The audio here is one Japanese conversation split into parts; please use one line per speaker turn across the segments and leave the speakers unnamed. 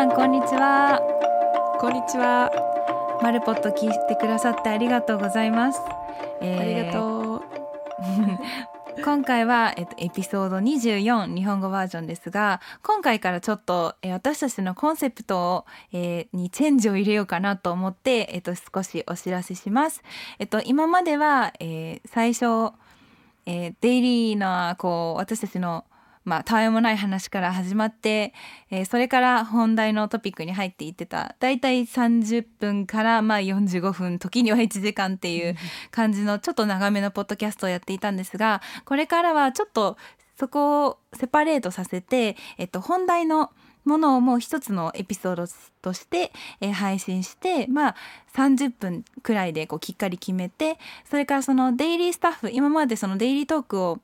さんこんにちは
こんにちは。
マルポット聞いてくださってありがとうございます、えー
ありがとう。
今回は、えっと、エピソード24日本語バージョンですが今回からちょっと、えー私たちのコンセプトを、えーにチェンジを入れようかなと思って、えっと、少しお知らせします。えっと、今までは、えー最初、えーデイリーなこう私たちのまあ、たわいもない話から始まって、えーそれから本題のトピックに入っていってただいたい30分からまあ45分時には1時間っていう感じのちょっと長めのポッドキャストをやっていたんですがこれからはちょっとそこをセパレートさせて、えっと、本題のものをもう一つのエピソードとして、えー配信してまあ30分くらいでこうきっかり決めてそれからそのデイリースタッフ今までそのデイリートークを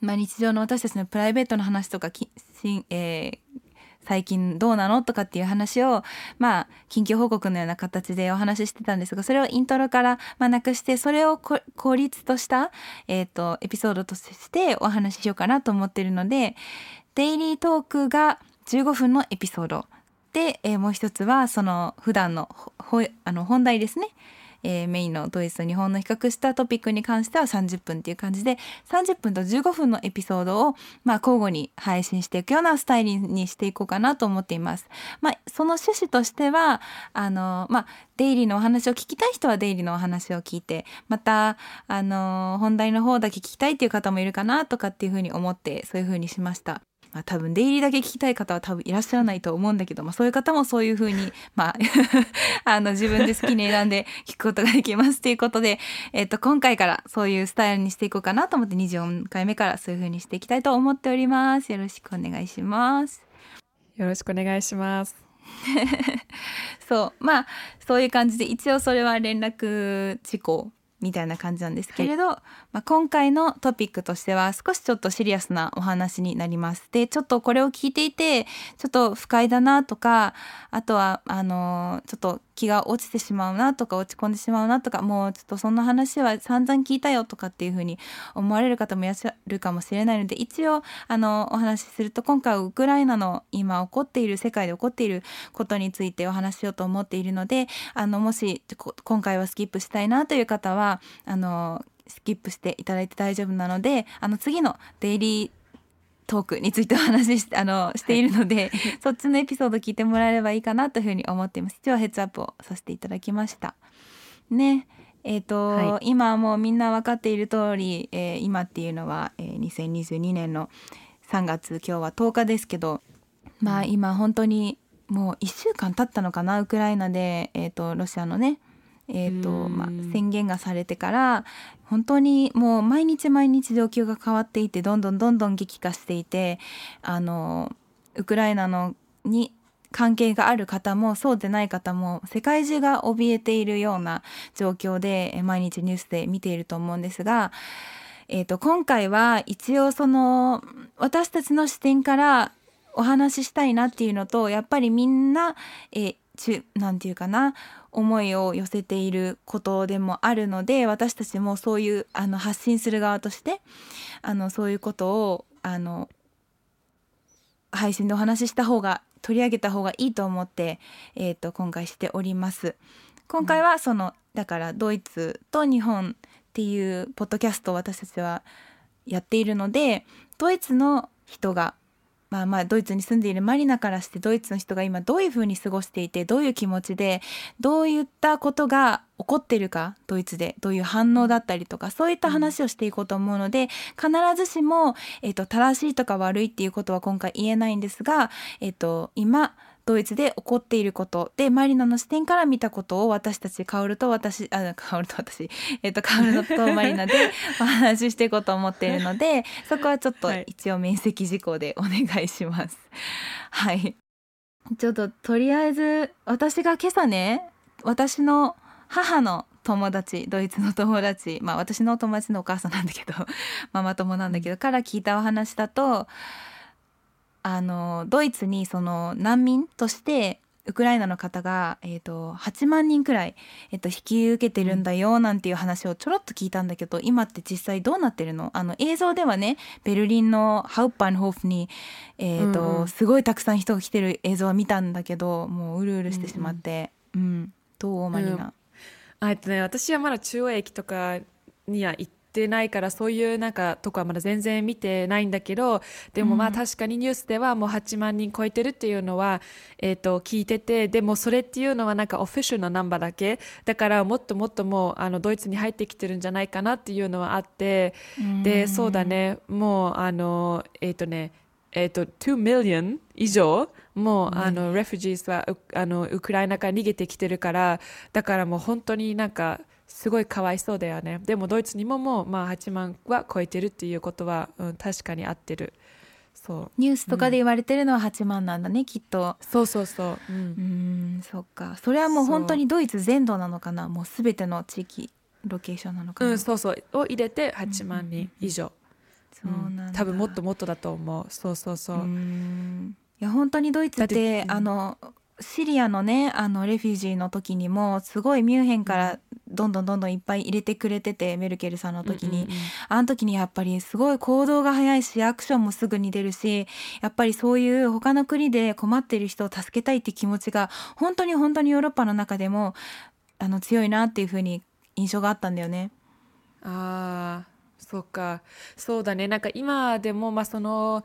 まあ、日常の私たちのプライベートの話とかきし、えー最近どうなのとかっていう話をまあ緊急報告のような形でお話ししてたんですがそれをイントロからまあなくしてそれを効率とした、えー、とエピソードとしてお話ししようかなと思ってるのでデイリートークが15分のエピソードで、えーもう一つはその普段のあの本題ですね、えーメインのドイツと日本の比較したトピックに関しては30分っていう感じで30分と15分のエピソードを、まあ、交互に配信していくようなスタイルにしていこうかなと思っています。まあ、その趣旨としてはあの、まあ、デイリーのお話を聞きたい人はデイリーのお話を聞いてまたあの本題の方だけ聞きたいっていう方もいるかなとかっていうふうに思ってそういうふうにしました。まあ、多分デイリーだけ聞きたい方は多分いらっしゃらないと思うんだけど、まあ、そういう方もそういうふうに、まあ、あの自分で好きに選んで聞くことができますということで、えっと、今回からそういうスタイルにしていこうかなと思って24回目からそういうふうにしていきたいと思っております。よろしくお願いします。
よろしくお願いします。
そうまあそういう感じで一応それは連絡事項みたいな感じなんですけれど、まあ、今回のトピックとしては少しちょっとシリアスなお話になります。でちょっとこれを聞いていてちょっと不快だなとかあとはあのちょっと気が落ちてしまうなとか落ち込んでしまうなとかもうちょっとそんな話は散々聞いたよとかっていうふうに思われる方もいらっしゃるかもしれないので一応あのお話しすると今回ウクライナの今起こっている世界で起こっていることについてお話しようと思っているのであのもし今回はスキップしたいなという方はあのスキップしていただいて大丈夫なのであの次のデイリートークについてお話しあのしているので、そっちのエピソード聞いてもらえればいいかなというふうに思っています。一応ヘッズアップをさせていただきました。ね。えーと
はい
今はもうみんな分かっている通り、えー今っていうのは、えー2022年の3月今日は10日ですけどまあ今本当にもう1週間経ったのかなウクライナで、えー、とロシアのね、えーと
うん。
まあ、宣言がされてから本当にもう毎日毎日状況が変わっていてどんどんどんどん激化していてあのウクライナのに関係がある方もそうでない方も世界中が怯えているような状況でえ毎日ニュースで見ていると思うんですが、えー、と今回は一応その私たちの視点からお話ししたいなっていうのとやっぱりみんな、えーなんていうかな思いを寄せていることでもあるので私たちもそういうあの発信する側としてあのそういうことをあの配信でお話しした方が取り上げた方がいいと思って、えー、と今回しております。今回はその、だからドイツと日本っていうポッドキャストを私たちはやっているのでドイツの人がまあまあドイツに住んでいるマリナからしてドイツの人が今どういうふうに過ごしていてどういう気持ちでどういったことが起こってるかドイツでどういう反応だったりとかそういった話をしていこうと思うので、必ずしも、えっと正しいとか悪いっていうことは今回言えないんですが、えっと今ドイツで起こっていること。でマリナの視点から見たことを私たちカオルと私あカオルと私。えっとカオルとマリナで お話ししていこうと思っているのでそこはちょっと
はい。
一応面積事項でお願いします。はい。ちょっととりあえず私が今朝ね私の母の友達ドイツの友達まあ私の友達のお母さんなんだけど ママ友なんだけどから聞いたお話だとあのドイツにその難民としてウクライナの方が、えー、と8万人くらい、えー、と引き受けてるんだよなんていう話をちょろっと聞いたんだけど、今って実際どうなってるの？あの映像ではねベルリンのハウパンホーフに、えーと
うんうん。
すごいたくさん人が来てる映像は見たんだけどもううるうるしてしまって、うんどうマリナ、
あえっとね、私はまだ中央駅とかには行ってないからそういうなんかとこはまだ全然見てないんだけどでもまあ
うん。
確かにニュースではもう8万人超えてるっていうのは、えっと聞いててでもそれっていうのはなんかオフィシャルなナンバーだけ？だからもっともっともうあのドイツに入ってきてるんじゃないかなっていうのはあってでそうだね。もうあのえっ、とねえっ、と2 million 以上？もう、あの refugees はうあのウクライナから逃げてきてるからだからもう本当になんかすごいかわいそうだよね。でもドイツにももう、まあ、8万は超えてるっていうことは、うん、確かに合ってる。そう。
ニュースとかで言われてるのは8万なんだね、きっと。
そうそうそう、うん。
うんそっか。それはもう本当にドイツ全土なのかな？もう全ての地域ロケーションなのかな、
うん、そうそう。を入れて8万人以上、
そうなんだ、
多分もっともっとだと思う。そうそうそう、
うん。いや本当にドイツっ
だって
あのシリアのねあのレフュージーの時にもすごいミュンヘンからどんどんどんどんいっぱい入れてくれててメルケルさんの時に、
うんうんうん。
あの時にやっぱりすごい行動が早いしアクションもすぐに出るしやっぱりそういう他の国で困ってる人を助けたいって気持ちが本当に本当にヨーロッパの中でもあの強いなっていう風に印象があったんだよね。
ああそうか。そうだね。なんか今でもまあその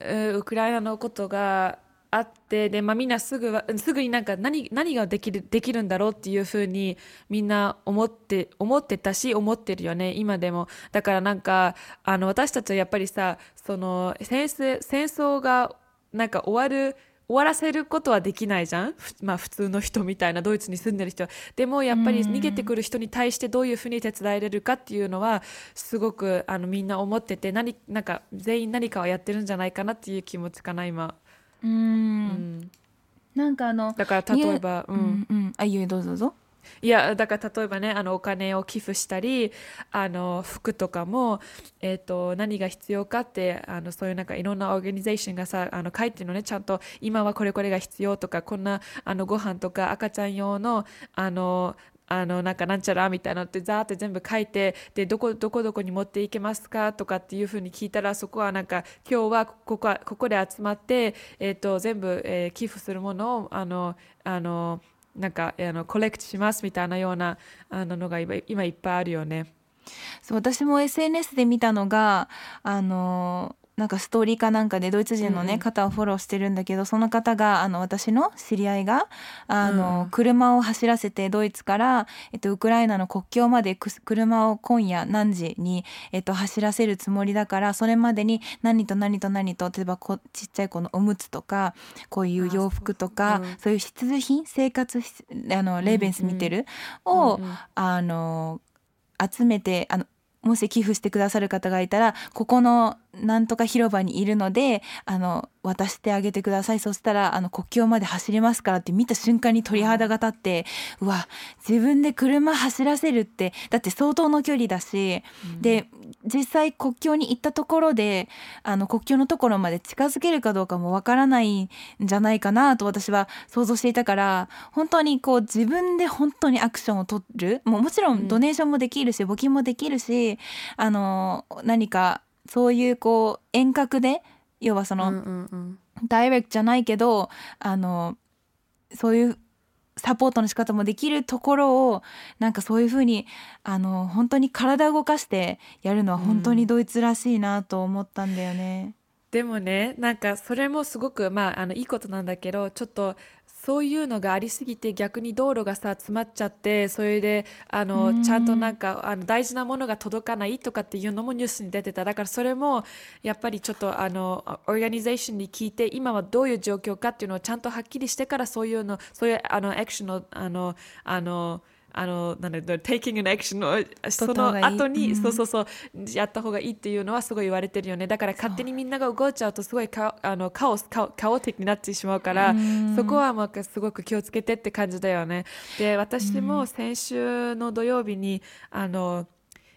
えーウクライナのことがあってで、まあ、みんなすぐはすぐになんか何何ができるできるんだろうっていうふうにみんな思って思ってたし思ってるよね今でも。だからなんかあの私たちはやっぱりさその戦争戦争がなんか終わる終わらせることはできないじゃん、ふまあ、普通の人みたいなドイツに住んでる人。はでもやっぱり逃げてくる人に対してどういうふうに手伝えれるかっていうのはすごくあのみんな思ってて何なんか全員何かをやってるんじゃないかなっていう気持ちかな今、
うん。
うん、
なんかあの
だから例えば、う
うん。んうん。あいいよどうぞ。どうぞ。
いやだから例えばねあのお金を寄付したりあの服とかも、えー、と何が必要かってあのそういうなんかいろんなオーガニゼーションがさあの書いてるのね。ちゃんと今はこれこれが必要とかこんなあのご飯とか赤ちゃん用のあのあのなんかなんちゃらみたいなのってザーって全部書いてでどこどこどこに持っていけますかとかっていうふうに聞いたらそこはなんか今日はここはここで集まって、えー、と全部、えー寄付するものをあのあのなんかあのコレクトしますみたいなようなあののが今今いっぱいあるよね。
そう私も SNS で見たのがあのなんかストーリーかなんかでドイツ人のね、
うんうん。
方をフォローしてるんだけどその方があの私の知り合いがあの、
うん。
車を走らせてドイツから、えっと、ウクライナの国境まで車を今夜何時に、えっと、走らせるつもりだからそれまでに何と何と何と例えばこちっちゃい子のおむつとかこういう洋服とか
うん。
そういう必需品生活必あのレーベンス見てる、を、あの集めてあのもし寄付してくださる方がいたらここのなんとか広場にいるのであの渡してあげてください。そしたらあの国境まで走りますからって見た瞬間に鳥肌が立ってうわ自分で車走らせるってだって相当の距離だし、で実際国境に行ったところであの国境のところまで近づけるかどうかもわからないんじゃないかなと私は想像していたから本当にこう自分で本当にアクションを取る。もうもちろん。ドネーションもできるし、募金もできるしあの何かそういうこう遠隔で要はその、
うんうんうん
ダイレクトじゃないけどあのそういうサポートの仕方もできるところをなんかそういうふうにあの本当に体を動かしてやるのは本当にドイツらしいなと思ったんだよね。
でもねなんかそれもすごくまああのいいことなんだけどちょっとそういうのがありすぎて逆に道路がさ詰まっちゃってそれであ
うん。
のちゃんとなんかあの大事なものが届かないとかっていうのもニュースに出てた。だからそれもやっぱりちょっとあのオーガニゼーションに聞いて今はどういう状況かっていうのをちゃんとはっきりしてからそういうのそういうあのアクションのあのあのあのなんだ taking an action をその後に、
うん。
そうそうそうやった方がいいっていうのはすごい言われてるよね。だから勝手にみんなが動いちゃうとすごいカあのカオスカオカオティックになってしまうから
うん。
そこはまあすごく気をつけてって感じだよね。で私も先週の土曜日にあの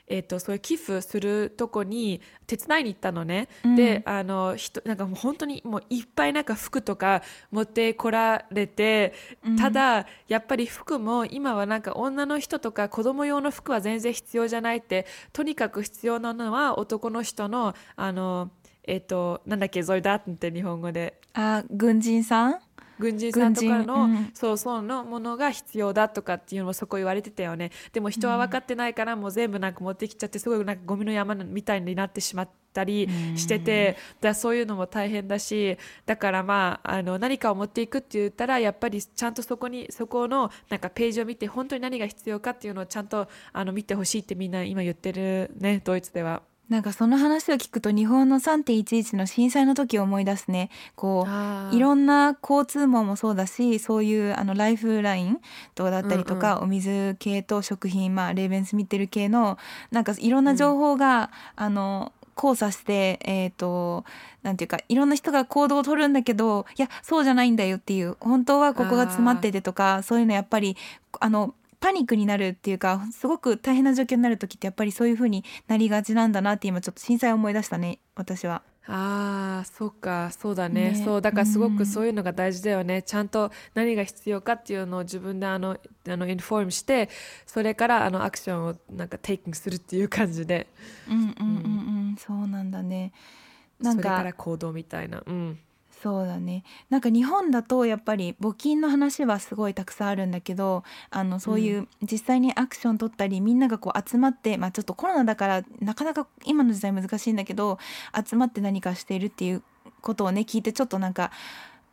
えっとそういう寄付するとこに手伝いに行ったのね、
うん。
であの人なんかもう本当にもういっぱいなんか服とか持ってこられて、ただやっぱり服も今はなんか女の人とか子供用の服は全然必要じゃないってとにかく必要なのは男の人のあのえっとなんだっけゾイダーって日本語で。
あ軍人さん？
軍人さんとかの、
うん。
そうそうのものが必要だとかっていうのもそこ言われてたよね。でも人は分かってないからもう全部なんか持ってきちゃってすごいなんかゴミの山みたいになってしまったりしてて、だそういうのも大変だしだからまああの何かを持っていくって言ったらやっぱりちゃんとそこにそこのなんかページを見て本当に何が必要かっていうのをちゃんとあの見てほしいってみんな今言ってるねドイツでは。
なんかその話を聞くと日本の3.11の震災の時を思い出すね。こういろんな交通網もそうだしそういうあのライフラインとかだったりとか、お水系と食品まあレーベンス見てる系のなんかいろんな情報が、あの交差してえっ、となんていうかいろんな人が行動を取るんだけどいやそうじゃないんだよっていう本当はここが詰まっててとかそういうのやっぱりあのパニックになるっていうかすごく大変な状況になる時ってやっぱりそういう風になりがちなんだなって今ちょっと震災を思い出したね私は。
ああそうか。そうだね。
ね。
そうだからすご
うん。
くそういうのが大事だよね、ちゃんと何が必要かっていうのを自分であのあのインフォームしてそれからあのアクションをなんかテイキングするっていう感じで。
うんうんうんうん。そうなんだね。なん
それか
から
行動みたいな。うん
そうだね。なんか日本だとやっぱり募金の話はすごいたくさんあるんだけどあのそういう実際にアクション取ったりみんながこう集まって、まあ、ちょっとコロナだからなかなか今の時代難しいんだけど集まって何かしているっていうことをね聞いてちょっとなんか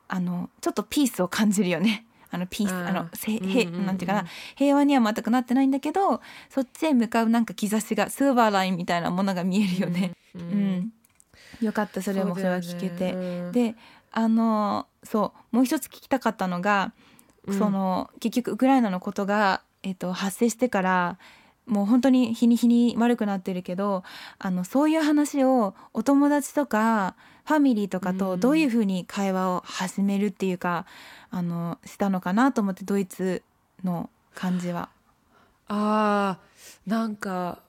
あのちょっとピースを感じるよね。あのピース
あ
のせへ
うんうんうん
なんていうかな。平和には全くなってないんだけどそっちへ向かうなんか兆しがスーバーラインみたいなものが見えるよね。
う
うんん、よかったそれもそれは聞けて。
で
であのそうもう一つ聞きたかったのが、
うん
その結局ウクライナのことが、えっと、発生してからもう本当に日に日に悪くなってるけどあのそういう話をお友達とかファミリーとか
うん
とどういうふうに会話を始めるっていうか、あのしたのかなと思ってドイツの感じは。
あーなんか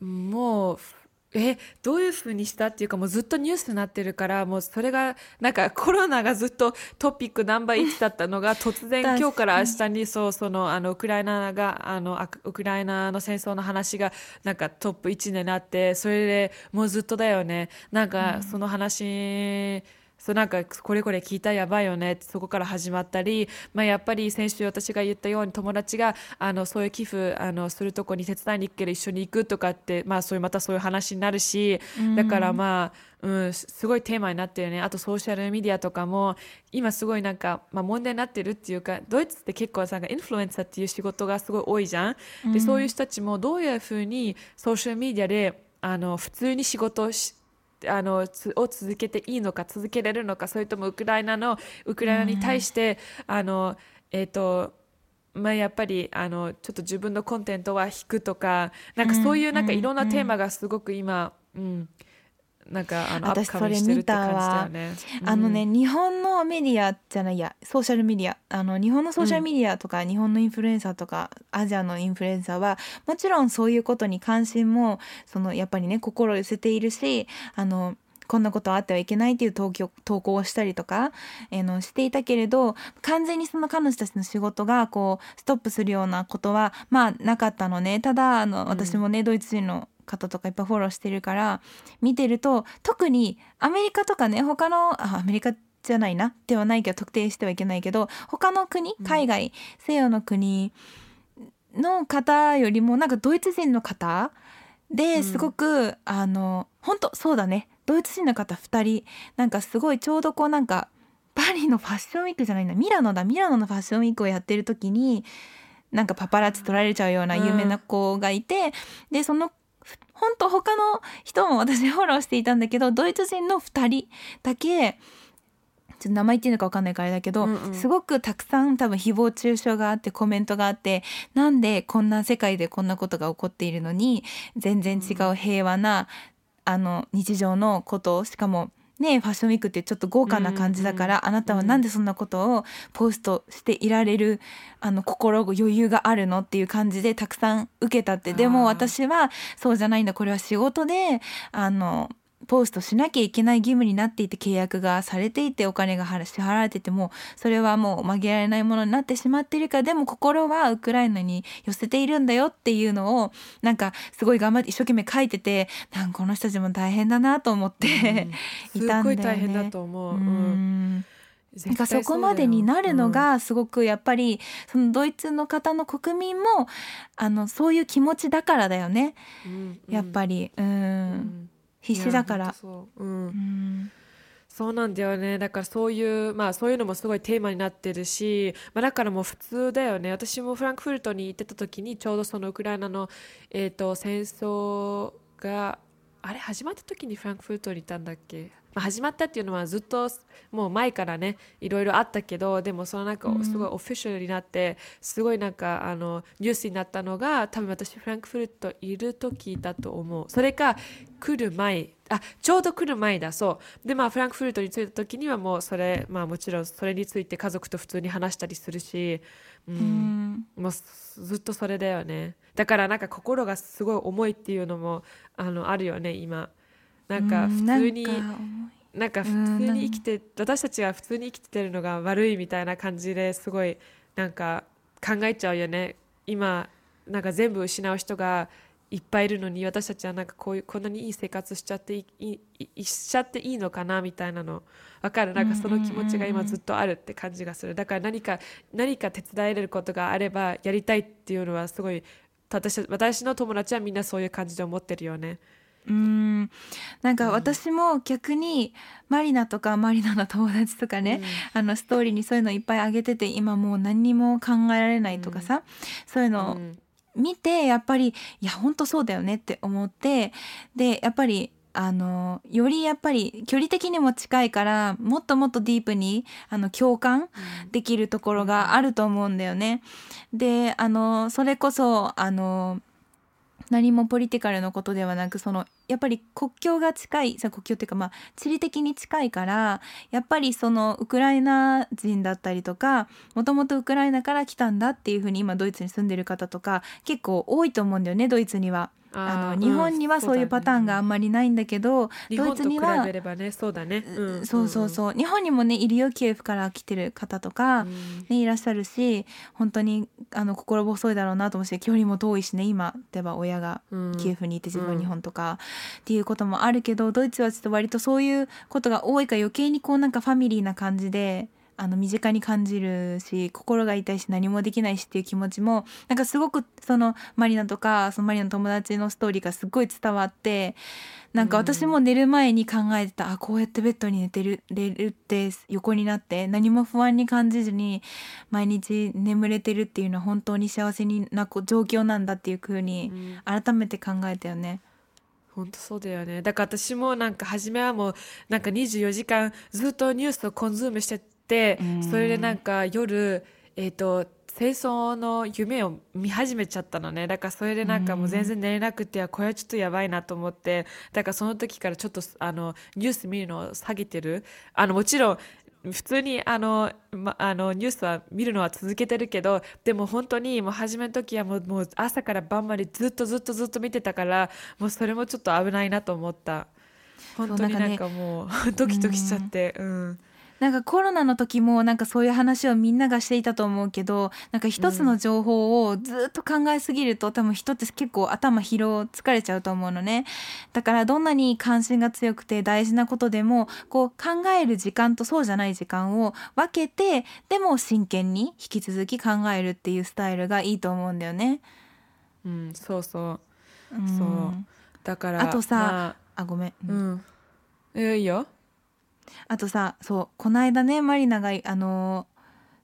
もうえどういうふうにしたっていうかもうずっとニュースになってるからもうそれがなんかコロナがずっとトピックナンバー1だったのが突然今日から明日にそうそのあのウクライナがあのウクライナの戦争の話がなんかトップ1になってそれでもうずっとだよね。なんかその話、そうなんかこれこれ聞いたらやばいよねってそこから始まったり、まあ、やっぱり先週私が言ったように友達があのそういう寄付あのするとこに手伝いに行くけど一緒に行くとかって、まあ、そういうまたそういう話になるし、だからまあ、うん、すすごいテーマになってるよね。あとソーシャルメディアとかも今すごいなんか、まあ、問題になってるっていうかドイツって結構インフルエンサーっていう仕事がすごい多いじゃん。でそういう人たちもどういうふうにソーシャルメディアであの普通に仕事をしあのつを続けていいのか続けられるのかそれともウクライナのウクライナに対して、あのえっ、とまあ、やっぱりあのちょっと自分のコンテンツは引くとかなんかそういうなんかいろんなテーマがすごく今、うんなんかあの
私
カミングしてるって感じだよ
そ
ね。
あのね、日本のメディアじゃないやソーシャルメディア。あの日本のソーシャルメディアとか、日本のインフルエンサーとかアジアのインフルエンサーはもちろんそういうことに関心もそのやっぱりね心を寄せているしあのこんなことはあってはいけないっていう投稿投稿をしたりとか、えーのしていたけれど完全にその彼女たちの仕事がこうストップするようなことはまあなかったのね。ただあの私もね、ドイツ人の方とかいっぱいフォローしてるから見てると特にアメリカとかね他のあアメリカじゃないなではないけど特定してはいけないけど他の国海外、西洋の国の方よりもなんかドイツ人の方ですごく、あの本当そうだね。ドイツ人の方2人なんかすごいちょうどこうなんかパリのファッションウィークじゃないな。ミラノだ。ミラノのファッションウィークをやってる時になんかパパラッチ撮られちゃうような有名な子がいて、でその本当他の人も私フォローしていたんだけどドイツ人の2人だけちょっと名前言っていいのか分かんないからあれだけど、
うんうん。
すごくたくさん多分誹謗中傷があってコメントがあってなんでこんな世界でこんなことが起こっているのに全然違う平和な、あの日常のことをしかもねファッションウィークってちょっと豪華な感じだから、
うんうん
あなたはなんでそんなことをポストしていられるあの心余裕があるのっていう感じでたくさん受けたって。でも私はそうじゃないんだ。これは仕事であのポストしなきゃいけない義務になっていて契約がされていてお金が払支払われててもそれはもう曲げられないものになってしまっているからでも心はウクライナに寄せているんだよっていうのをなんかすごい頑張って一生懸命書いてて なんかこの人たちも大変だなと思って、い
す
たん。だよね
ごい大変だと思う。
う
うん
んなんかそこまでになるのがすごくやっぱりそのドイツの方の国民もあのそういう気持ちだからだよね。
うんうん。
やっぱり。うん、
うん
必死だから。
そう。うん。
うん。
そうなんだよね。だからそういう、まあそういうのもすごいテーマになってるし、まあだからもう普通だよね。私もフランクフルトに行ってた時にちょうどそのウクライナの、えー、と戦争が、あれ始まった時にフランクフルトにいたんだっけ、まあ、始まったっていうのはずっともう前からねいろいろあったけどでもそのなんかすごいオフィシャルになってすごいなんかあのニュースになったのが多分私フランクフルトいる時だと思う。それか来る前あちょうど来る前だそう。でまあフランクフルトに着いた時にはもうそれまあもちろんそれについて家族と普通に話したりするし、うん。
うん。
もうずっとそれだよね。だからなんか心がすごい重いっていうのもあのあるよね今なんか普通になんか普通に生きて私たちが普通に生きてるのが悪いみたいな感じですごいなんか考えちゃうよね。今なんか全部失う人がいっぱいいるのに私たちはなんかこういうこんなにいい生活しちゃっていいいいしちゃっていいのかなみたいなの。わかる？なんかその気持ちが今ずっとあるって感じがする。だから何か何か手伝えれることがあればやりたいっていうのはすごい私私の友達はみんなそういう感じで思ってるよね。
うん。なんか私も逆にマリナとかマリナの友達とかね、あのストーリーにそういうのいっぱいあげてて今もう何にも考えられないとかさ、そういうのを
うん。
見てやっぱりいや本当そうだよねって思ってでやっぱりあのよりやっぱり距離的にも近いからもっともっとディープにあの共感できるところがあると思うんだよね。であのそれこそあの何もポリティカルのことではなくそのやっぱり国境が近いさ国境っていうかまあ地理的に近いからやっぱりそのウクライナ人だったりとかもともとウクライナから来たんだっていうふうに今ドイツに住んでる方とか結構多いと思うんだよねドイツには。あの日本にはそういうパターンがあんまりないんだけど、
日
ドイツには
べればねそうだね、うん
そうそうそう。日本にもねいるよキエフから来てる方とか、
うん。
ね、いらっしゃるし本当にあの心細いだろうなと思うし距離も遠いしね今例えば親が
うん。
キエフにいて自分は日本とか、っていうこともあるけどドイツはちょっと割とそういうことが多いから余計にこうなんかファミリーな感じで。あの身近に感じるし心が痛いし何もできないしっていう気持ちもなんかすごくそのマリナとかそのマリナの友達のストーリーがすごい伝わってなんか私も寝る前に考えてた、あこうやってベッドに寝てるれるって横になって何も不安に感じずに毎日眠れてるっていうのは本当に幸せな状況なんだっていう風に改めて考えたよね。
本当そうだよね。だから私もなんか初めはもうなんか24時間ずっとニュースをコンズームしてそれでなんか夜えっ、と戦争の夢を見始めちゃったのね。だからそれでなんかもう全然寝れなくてこれはちょっとやばいなと思って。だからその時からちょっとあのニュース見るのを下げてる。あのもちろん普通にあの、ま、あのニュースは見るのは続けてるけどでも本当にもう始めの時はもうもう朝から晩までずっとずっとずっと見てたからもうそれもちょっと危ないなと思った。本当になんかもうドキドキしちゃってうん
なんかコロナの時もなんかそういう話をみんながしていたと思うけどなんか一つの情報をずっと考えすぎると多分人って結構頭疲労疲れちゃうと思うのね。だからどんなに関心が強くて大事なことでもこう考える時間とそうじゃない時間を分けてでも真剣に引き続き考えるっていうスタイルがいいと思うんだよね。
うんそうそう。
うん。
そう。だから
あとさ
ま
あごめん、
あうん。えいいよ
あとさそうこの間ねマリナがあの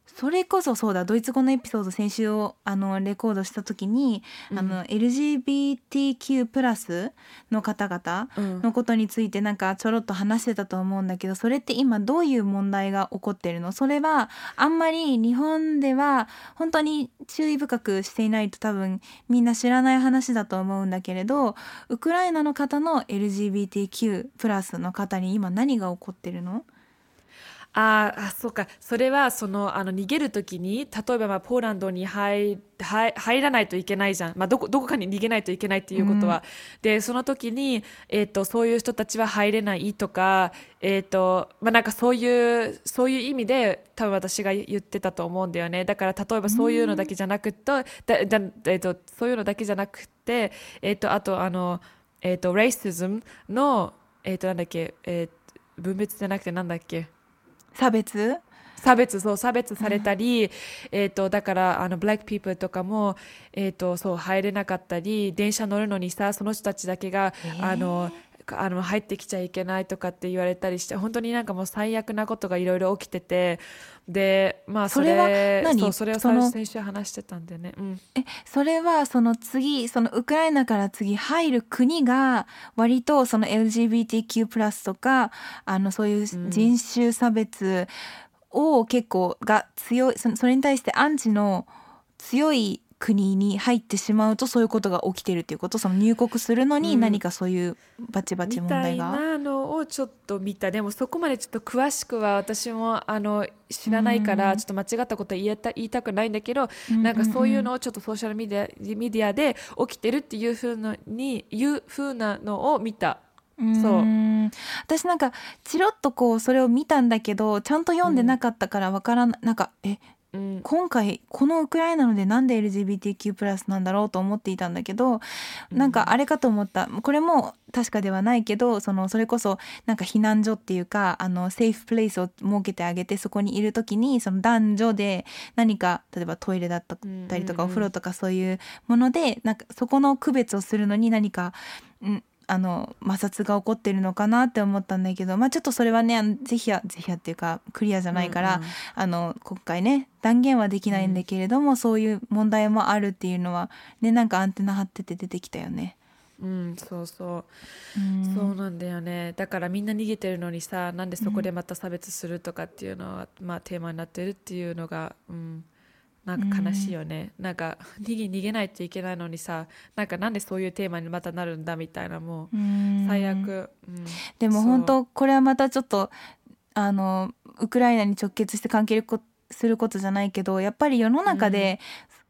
それこそそうだドイツ語のエピソード先週をあのレコードした時に、あの LGBTQ+ プラスの方々
うん
のことについてなんかちょろっと話してたと思うんだけどそれって今どういう問題が起こってるの？それはあんまり日本では本当に注意深くしていないと多分みんな知らない話だと思うんだけれどウクライナの方の LGBTQ+ プラスの方に今何が起こってるの？
あーあそうか。それはそのあの逃げるときに例えばまあポーランドに入入入らないといけないじゃん、まあ、どこどこかに逃げないといけないっていうことは、でその時に、えー、とそういう人たちは入れないとか,、えーとまあ、なんかそういうそういう意味で多分私が言ってたと思うんだよね。だから例えばそういうのだけじゃなくて、だだえー、とそういうのだけじゃなくて、えー、とあとあの、えー、とレイシズムの、えー、となんだっけ、えー分別じゃなくてなんだっけ？
差別？
差別そう差別されたり、えー、とだからあのブラックピープルとかも、えー、とそう入れなかったり電車乗るのにさその人たちだけが、
えー。
あのあの入ってきちゃいけないとかって言われたりして本当になんかもう最悪なことがいろいろ起きててでまあそれ
それは何？
そうそれを
その
先週話してたんでね、うん、
えそれはその次そのウクライナから次入る国が割とその LGBTQ+ プラスとかあのそういう人種差別を結構が強いそそれに対してアンチの強い国に入ってしまうとそういうことが起きてるっていうことその入国するのに
うん。
何かそういうバチバチ
みたい
問題が、
なのをちょっと見た。でもそこまでちょっと詳しくは私もあの知らないから
うん。
ちょっと間違ったことは言えた言いたくないんだけど、
うん
なんかそういうのをちょっとソーシャルメディアメディアで起きてるっていうふうのにいうふうなのを見た。そう。
うん私なんかチロッとこうそれを見たんだけどちゃんと読んでなかったからわからな,、なんかえ
うん。
今回このウクライナのでなんで LGBTQ+ なんだろうと思っていたんだけどなんかあれかと思った。これも確かではないけどそのそれこそなんか避難所っていうかあのセーフプレイスを設けてあげてそこにいる時にその男女で何か例えばトイレだったりとかお風呂とかそういうものでなんかそこの区別をするのに何か、うん、あの摩擦が起こってるのかなって思ったんだけどまあちょっとそれはねぜひやぜひやっていうかクリアじゃないから、
うんうん。
あの今回ね断言はできないんだけれども、そういう問題もあるっていうのはねなんかアンテナ張ってて出てきたよね。
うん、そうそう。
うん。
そうなんだよね。だからみんな逃げてるのにさなんでそこでまた差別するとかっていうのは、まあ、テーマになってるっていうのが、うん、なんか悲しいよね、なんか逃げ逃げないといけないのにさなんかなんでそういうテーマにまたなるんだみたいなもう
うん。
最悪、うん。
でも本当これはまたちょっとあのウクライナに直結して関係することじゃないけどやっぱり世の中で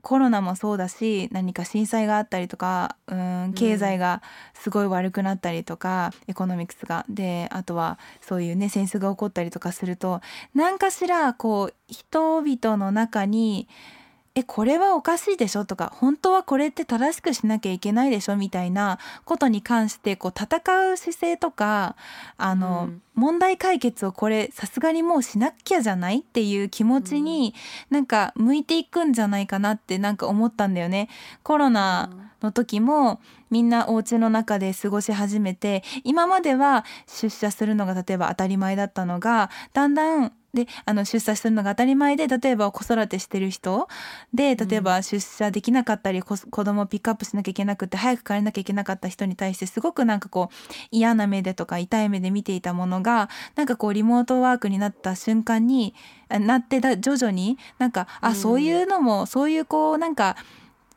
コロナもそうだし何か震災があったりとかうん経済がすごい悪くなったりとか、エコノミクスが。であとはそういうね戦争が起こったりとかすると何かしらこう人々の中にえこれはおかしいでしょ？とか本当はこれって正しくしなきゃいけないでしょ？みたいなことに関してこう戦う姿勢とかあの、
うん。
問題解決をこれさすがにもうしなきゃじゃない？っていう気持ちになんか向いていくんじゃないかなってなんか思ったんだよね。コロナの時もみんなお家の中で過ごし始めて今までは出社するのが例えば当たり前だったのがだんだんであの出社するのが当たり前で例えば子育てしてる人で例えば出社できなかったり、こ子供をピックアップしなきゃいけなくて早く帰らなきゃいけなかった人に対してすごくなんかこう嫌な目でとか痛い目で見ていたものがなんかこうリモートワークになった瞬間にあなってだ徐々になんかあ、
うん。
そういうのもそういうこうなんか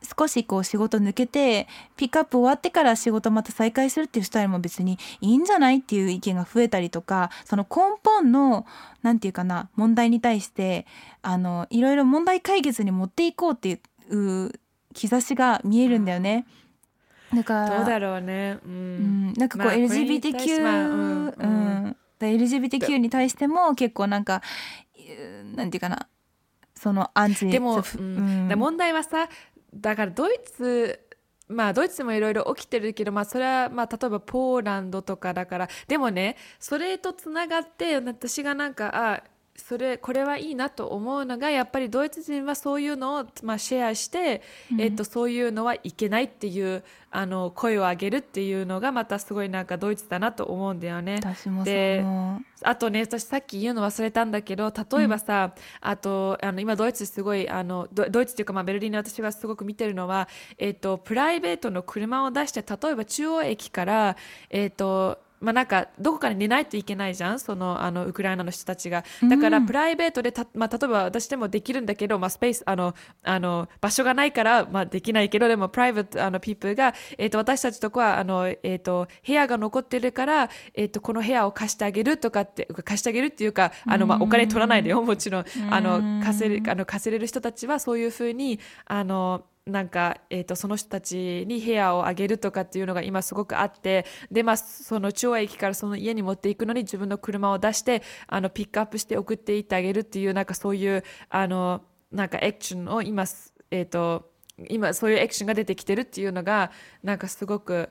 少しこう仕事抜けてピックアップ終わってから仕事また再開するっていうスタイルも別にいいんじゃないっていう意見が増えたりとかその根本のなんていうかな問題に対してあのいろいろ問題解決に持っていこうっていう兆しが見えるんだよね。だから
どうだろうね、う
うん。ん、なんかこう LGBTQ、
まあうん
うん。LGBTQ に対しても結構なんかうんなんていうかな。そのアンチ
でも、
そう
うん。で問題はさだからドイツまあドイツもいろいろ起きてるけど、まあ、それはまあ例えばポーランドとかだからでもねそれとつながって私がなんかあそれこれはいいなと思うのがやっぱりドイツ人はそういうのを、まあ、シェアして、えっと、そういうのはいけないっていうあの声を上げるっていうのがまたすごいなんかドイツだなと思うんだよね。
私もそう
であとね私さっき言うの忘れたんだけど例えばさ、あとあの今ドイツすごいあのドドイツっていうか、まあ、ベルリンで私がすごく見てるのは、えっとプライベートの車を出して例えば中央駅からえっとまあ、なんかどこかに寝ないといけないじゃんそのあのウクライナの人たちが。だからプライベートでた、まあ、例えば私でもできるんだけど、まあ、スペースあのあの場所がないから、まあ、できないけどでもプライベートあのピープルが、えー、と私たちとこはあの、えー、と部屋が残ってるから、えー、とこの部屋を貸してあげるとかって貸してあげるっていうかあの、まあ、お金取らないでよもちろん。あの貸せるあの貸せれる人たちはそういうふうにあのなんか、えー、とその人たちに部屋をあげるとかっていうのが今すごくあってで、まあ、その中央駅からその家に持っていくのに自分の車を出してあのピックアップして送っていってあげるっていうなんかそういうあのなんかエクションを今、えー、と今そういうエクションが出てきてるっていうのがなんかすごく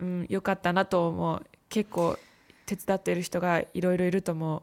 良、うん、よかったなと思う結構手伝っている人がいろいろいると思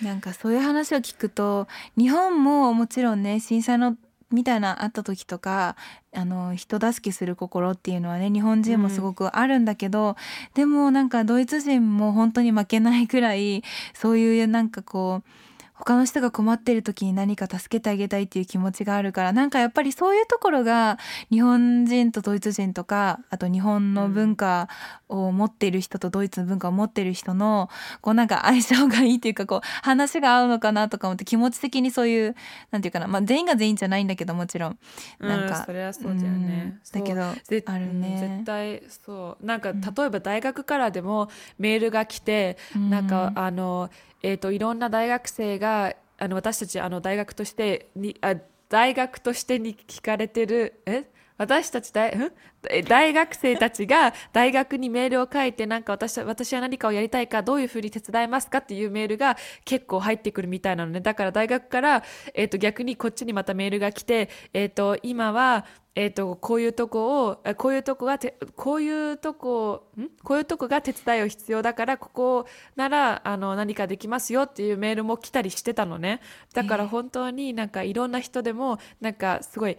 う。
なんかそういう話を聞くと日本ももちろんね震災のみたいなあった時とかあの人助けする心っていうのはね日本人もすごくあるんだけど、うん、でもなんかドイツ人も本当に負けないくらいそういうなんかこう他の人が困ってる時に何か助けてあげたいっていう気持ちがあるからなんかやっぱりそういうところが日本人とドイツ人とかあと日本の文化を持っている人とドイツの文化を持っている人のこうなんか相性がいいっていうかこう話が合うのかなとか思って気持ち的にそういうなんていうかなまあ全員が全員じゃないんだけどもちろん。なんか、
うん、それはそうだよね、
だけどあるね、
絶対そう。なんか例えば大学からでもメールが来て、うん、なんかあのえーと、いろんな大学生があの私たちあの大学としてにあ大学としてに聞かれてるえ？私たち大 大学生たちが大学にメールを書いてなんか私私は何かをやりたいかどういうふうに手伝いますかっていうメールが結構入ってくるみたいなのね。だから大学から、えーと、逆にこっちにまたメールが来て、えーと、今はえーと、こういうとこをこういうとこがてこういうとこん？こういうとこが手伝いを必要だからここならあの何かできますよっていうメールも来たりしてたのね。だから本当になんかいろんな人でもなんかすごい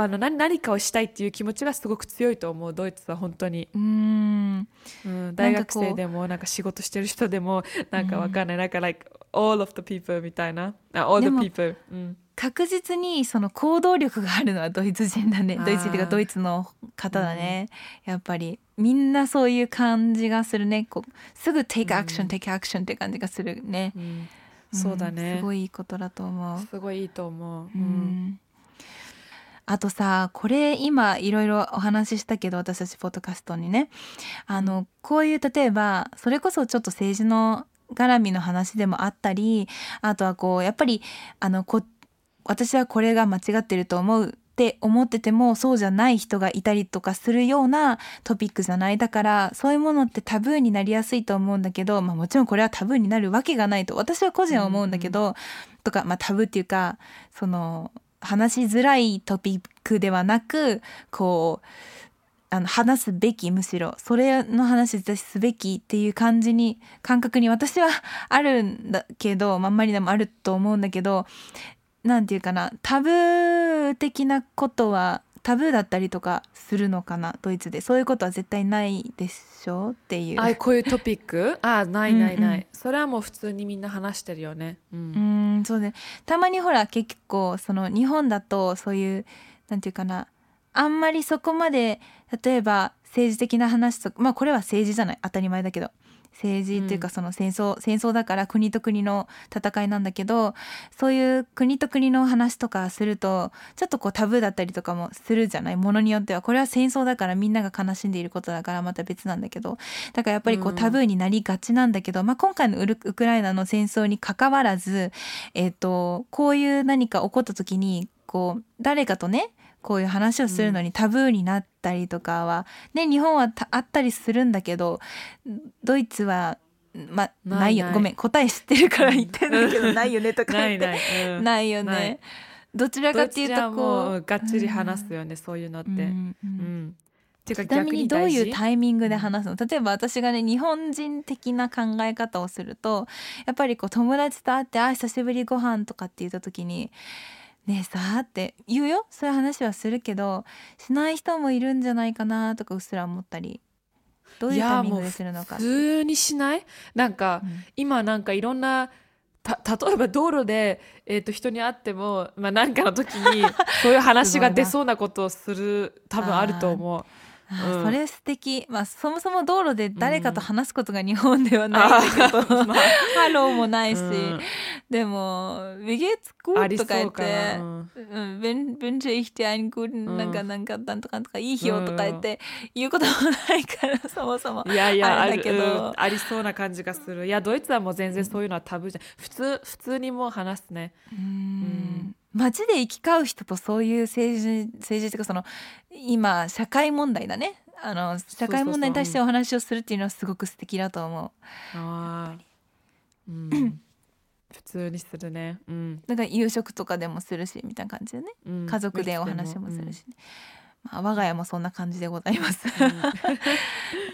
あの何何かをしたいっていう気持ちがすごく強いと思うドイツは本当に。
うん、
うん、大学生でもなんか仕事してる人でもなんかわかんない、なんか like all of the people みたいな。all the people、うん、
確実にその行動力があるのはドイツ人だね。ドイツ人っていうかドイツの方だね、うん、やっぱり。みんなそういう感じがするね。こうすぐ take action、うん、take action って感じがするね、
うん、そうだね、
すごいいいことだと思う。
すごいいいと思う、
うんあとさこれ今いろいろお話ししたけど私たちポッドキャストにね。あのこういう例えばそれこそちょっと政治の絡みの話でもあったりあとはこうやっぱりあのこ私はこれが間違ってると思うって思っててもそうじゃない人がいたりとかするようなトピックじゃない。だからそういうものってタブーになりやすいと思うんだけど、まあ、もちろんこれはタブーになるわけがないと私は個人は思うんだけど、うん、とか、まあ、タブーっていうかその話しづらいトピックではなくこうあの話すべきむしろそれの話すべきっていう感じに感覚に私はあるんだけど、まんまりでもあると思うんだけど何て言うかなタブー的なことはタブーだったりとかするのかなドイツで。そういうことは絶対ないでしょっていう。
あこういうトピック？あないないない、うんうん、それはもう普通にみんな話してるよね。
うん。うんそうね。たまにほら結構その日本だとそういうなんていうかな。あんまりそこまで例えば政治的な話とかまあこれは政治じゃない。当たり前だけど政治っていうかその戦争、うん、戦争だから国と国の戦いなんだけどそういう国と国の話とかするとちょっとこうタブーだったりとかもするじゃない？ものによっては。これは戦争だからみんなが悲しんでいることだからまた別なんだけど。だからやっぱりこうタブーになりがちなんだけど、うん、まあ、今回のウクライナの戦争にかかわらず、えーと、こういう何か起こった時にこう誰かとねこういう話をするのにタブーになったりとかは、ね、日本はあったりするんだけどドイツはまないよ。ごめん答え知ってるから言ってんだけどないよねとか言って。
ない
よね。どちらかっていうとこ
うがっちり話すよね、うん、そういうのって、うん、か
ちなみ
逆
にどういうタイミングで話すの？例えば私がね日本人的な考え方をするとやっぱりこう友達と会って「あ久しぶりご飯とかって言った時に「ねえさ」って言うよ。そういう話はするけどしない人もいるんじゃないかなとかうっすら思ったり。どういうタイミングでするのか
普通にしない？なんか、
うん。
今なんかいろんなた例えば道路で、えー、と人に会っても、まあ、なんかの時に そういう話が出そうなことをする多分あると思う。うん。
それ素敵。まあそもそも道路で誰かと話すことが日本ではないけど、
あーまあ。
ハローもないし、
うん。
でも「Wie geht's
あ
gut?」
り
とか言って
な。うん
うん、wün- wünsche ich dir einen guten
うん
なんかなんかなんとかとかいい日をとか言って言うこともないから そもそも。
いやいやある
あれだけど。
うん。ありそうな感じがする。いやドイツはもう全然そういうのはタブーじゃん。普通普通にもう話すね。
うーん街で行き交う人とそういう政治政治っていうかその今社会問題だね。あの社会問題に対してお話をするっていうのはすごく素敵だと思う。
あー。うん。普通にするね。うん、
なんか夕食とかでもするしみたいな感じでね。
うん、
家族でお話もするし、まあ、我が家もそんな感じでございます、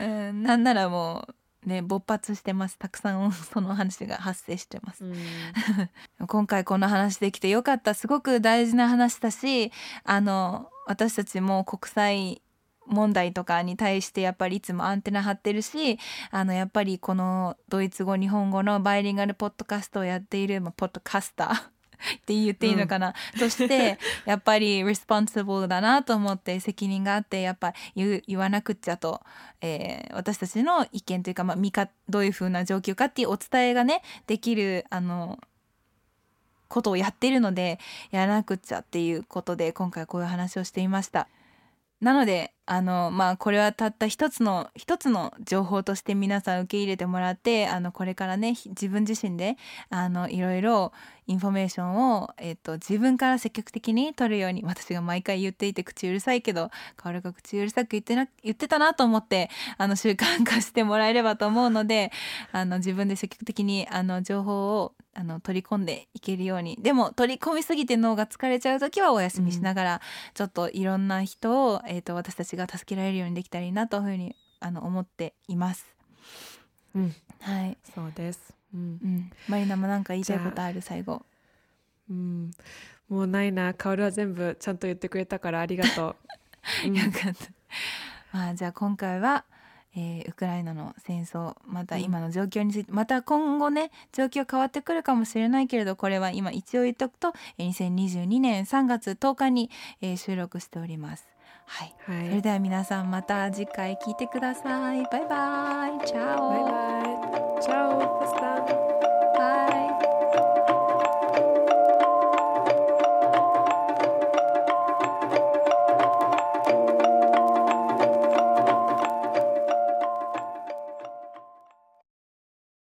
うん、なんならもうね勃発してます。たくさん その話が発生してます。
うん。う ん
今回この話できてよかった。すごく大事な話だしあの私たちも国際問題とかに対してやっぱりいつもアンテナ張ってるしあのやっぱりこのドイツ語日本語のバイリンガルポッドキャストをやっている、まあ、ポッドキャスター って言っていいのかな、として やっぱり responsible だなと思って責任があってやっぱ言う言わなくっちゃと、えー私たちの意見というか、まあ、見かどういう風な状況かっていうお伝えがねできるあのことをやっているのでやらなくっちゃっていうことで今回こういう話をしていました。なのであのまあこれはたった一つの一つの情報として皆さん受け入れてもらってあのこれからねひ自分自身であのいろいろインフォメーションを、えっと自分から積極的に取るように私が毎回言っていて口うるさいけど薫が口うるさく言ってな言ってたなと思ってあの習慣化してもらえればと思うのであの自分で積極的にあの情報をあの取り込んでいけるようにでも取り込みすぎて脳が疲れちゃう時はお休みしながら、ちょっといろんな人を、えー、と私たちが助けられるようにできたらいいなというふうにあの思っています。
うん。
はい、
そうです、うん。
うん、マリナもなんか言いたいことある？最後。
うん、もうないな。薫は全部ちゃんと言ってくれたからありがとう、うん。
よかった。まあじゃあ今回は、えーウクライナの戦争また今の状況について、また今後ね状況変わってくるかもしれないけれどこれは今一応言っとくとえー2022年3月10日に、えー収録しております。はい、
はい、
それでは皆さんまた次回聞いてください。バイバイ。チャオ。
バイバイ。チャオ